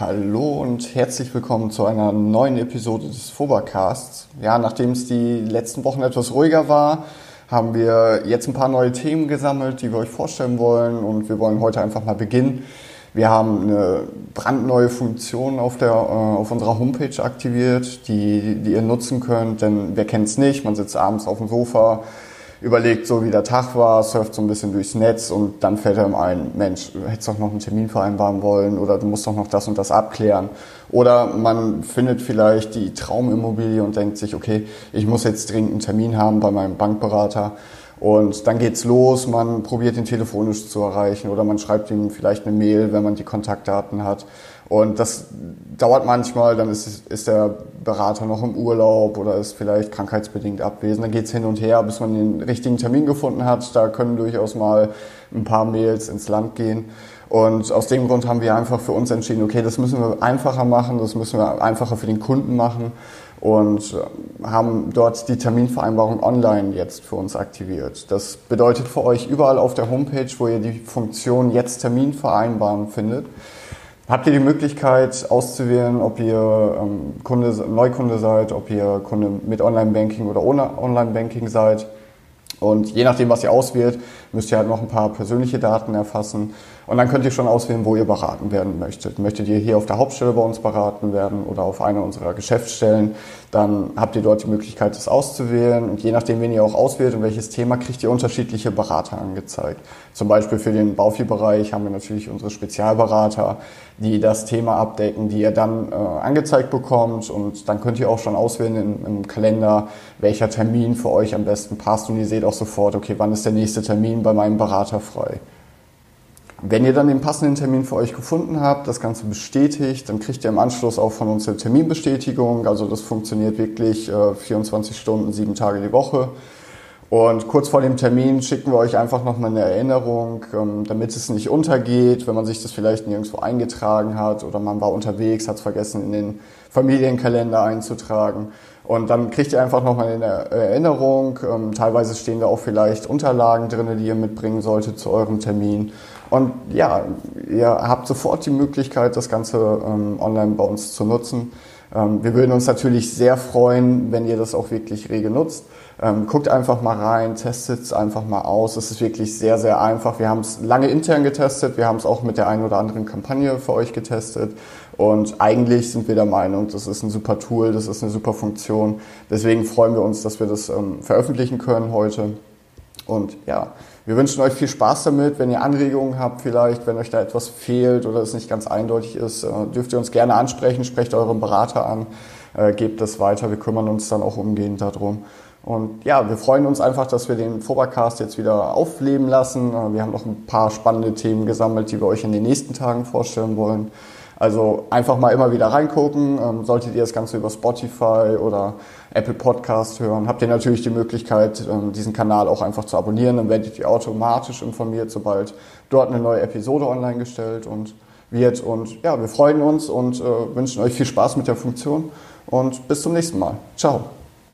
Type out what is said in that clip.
Hallo und herzlich willkommen zu einer neuen Episode des Fobercasts. Ja, nachdem es die letzten Wochen etwas ruhiger war, haben wir jetzt ein paar neue Themen gesammelt, die wir euch vorstellen wollen und wir wollen heute einfach mal beginnen. Wir haben eine brandneue Funktion auf, der, äh, auf unserer Homepage aktiviert, die, die ihr nutzen könnt, denn wer kennt es nicht, man sitzt abends auf dem Sofa, überlegt so, wie der Tag war, surft so ein bisschen durchs Netz und dann fällt einem ein, Mensch, du hättest doch noch einen Termin vereinbaren wollen oder du musst doch noch das und das abklären. Oder man findet vielleicht die Traumimmobilie und denkt sich, okay, ich muss jetzt dringend einen Termin haben bei meinem Bankberater. Und dann geht's los, man probiert ihn telefonisch zu erreichen oder man schreibt ihm vielleicht eine Mail, wenn man die Kontaktdaten hat. Und das dauert manchmal, dann ist, ist der Berater noch im Urlaub oder ist vielleicht krankheitsbedingt abwesend. Dann geht's hin und her, bis man den richtigen Termin gefunden hat. Da können durchaus mal ein paar Mails ins Land gehen. Und aus dem Grund haben wir einfach für uns entschieden, okay, das müssen wir einfacher machen, das müssen wir einfacher für den Kunden machen und äh, haben dort die Terminvereinbarung online jetzt für uns aktiviert. Das bedeutet für euch überall auf der Homepage, wo ihr die Funktion jetzt Termin vereinbaren findet, habt ihr die Möglichkeit auszuwählen, ob ihr ähm, Kunde, Neukunde seid, ob ihr Kunde mit Online-Banking oder ohne Online-Banking seid. Und je nachdem, was ihr auswählt, müsst ihr halt noch ein paar persönliche Daten erfassen. Und dann könnt ihr schon auswählen, wo ihr beraten werden möchtet. Möchtet ihr hier auf der Hauptstelle bei uns beraten werden oder auf einer unserer Geschäftsstellen, dann habt ihr dort die Möglichkeit, das auszuwählen. Und je nachdem, wen ihr auch auswählt und welches Thema, kriegt ihr unterschiedliche Berater angezeigt. Zum Beispiel für den Baufi-Bereich haben wir natürlich unsere Spezialberater, die das Thema abdecken, die ihr dann äh, angezeigt bekommt. Und dann könnt ihr auch schon auswählen im, im Kalender, welcher Termin für euch am besten passt. Und ihr seht auch sofort, okay, wann ist der nächste Termin bei meinem Berater frei. Wenn ihr dann den passenden Termin für euch gefunden habt, das Ganze bestätigt, dann kriegt ihr im Anschluss auch von uns eine Terminbestätigung. Also das funktioniert wirklich äh, 24 Stunden, sieben Tage die Woche. Und kurz vor dem Termin schicken wir euch einfach nochmal eine Erinnerung, ähm, damit es nicht untergeht, wenn man sich das vielleicht nirgendwo eingetragen hat oder man war unterwegs, hat es vergessen in den Familienkalender einzutragen. Und dann kriegt ihr einfach nochmal eine Erinnerung. Ähm, teilweise stehen da auch vielleicht Unterlagen drin, die ihr mitbringen solltet zu eurem Termin. Und ja, ihr habt sofort die Möglichkeit, das Ganze ähm, online bei uns zu nutzen. Ähm, wir würden uns natürlich sehr freuen, wenn ihr das auch wirklich rege nutzt. Ähm, guckt einfach mal rein, testet es einfach mal aus. Es ist wirklich sehr, sehr einfach. Wir haben es lange intern getestet, wir haben es auch mit der einen oder anderen Kampagne für euch getestet. Und eigentlich sind wir der Meinung, das ist ein super Tool, das ist eine super Funktion. Deswegen freuen wir uns, dass wir das ähm, veröffentlichen können heute. Und ja, wir wünschen euch viel Spaß damit. Wenn ihr Anregungen habt, vielleicht, wenn euch da etwas fehlt oder es nicht ganz eindeutig ist, äh, dürft ihr uns gerne ansprechen, sprecht euren Berater an, äh, gebt das weiter. Wir kümmern uns dann auch umgehend darum. Und ja, wir freuen uns einfach, dass wir den Fobercast jetzt wieder aufleben lassen. Äh, wir haben noch ein paar spannende Themen gesammelt, die wir euch in den nächsten Tagen vorstellen wollen. Also einfach mal immer wieder reingucken. Ähm, solltet ihr das Ganze über Spotify oder Apple Podcast hören, habt ihr natürlich die Möglichkeit, ähm, diesen Kanal auch einfach zu abonnieren. Dann werdet ihr automatisch informiert, sobald dort eine neue Episode online gestellt und wird. Und ja, wir freuen uns und äh, wünschen euch viel Spaß mit der Funktion und bis zum nächsten Mal. Ciao.